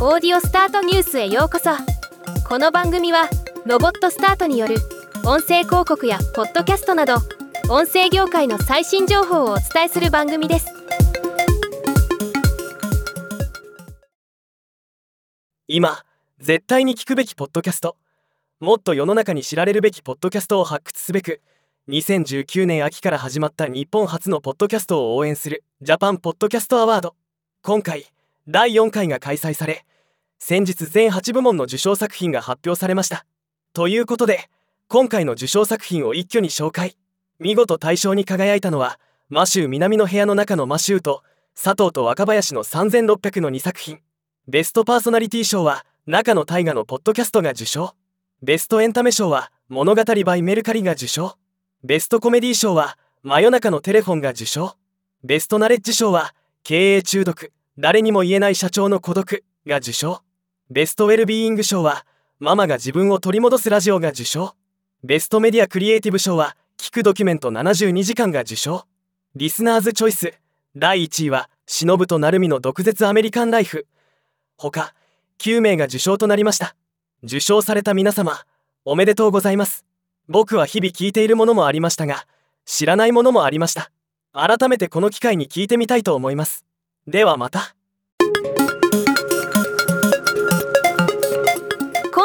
オーディオスタートニュースへようこそ。この番組はロボットスタートによる音声広告やポッドキャストなど音声業界の最新情報をお伝えする番組です。今絶対に聞くべきポッドキャスト。もっと世の中に知られるべきポッドキャストを発掘すべく2019年秋から始まった日本初のポッドキャストを応援するジャパンポッドキャストアワード。今回第4回が開催され先日全8部門の受賞作品が発表されました。ということで今回の受賞作品を一挙に紹介。見事大賞に輝いたのはマシュー南の部屋の中のマシューと佐藤と若林の3600の2作品。ベストパーソナリティ賞は中野大河のポッドキャストが受賞。ベストエンタメ賞は物語バイメルカリが受賞。ベストコメディ賞は真夜中のテレフォンが受賞。ベストナレッジ賞は経営中毒。誰にも言えない社長の孤独が受賞。ベストウェルビーイング賞はママが自分を取り戻すラジオが受賞。ベストメディアクリエイティブ賞は聞くドキュメント72時間が受賞。リスナーズチョイス第1位は忍と成海の毒舌アメリカンライフ。他9名が受賞となりました。受賞された皆様おめでとうございます。僕は日々聞いているものもありましたが知らないものもありました。改めてこの機会に聞いてみたいと思います。ではまた。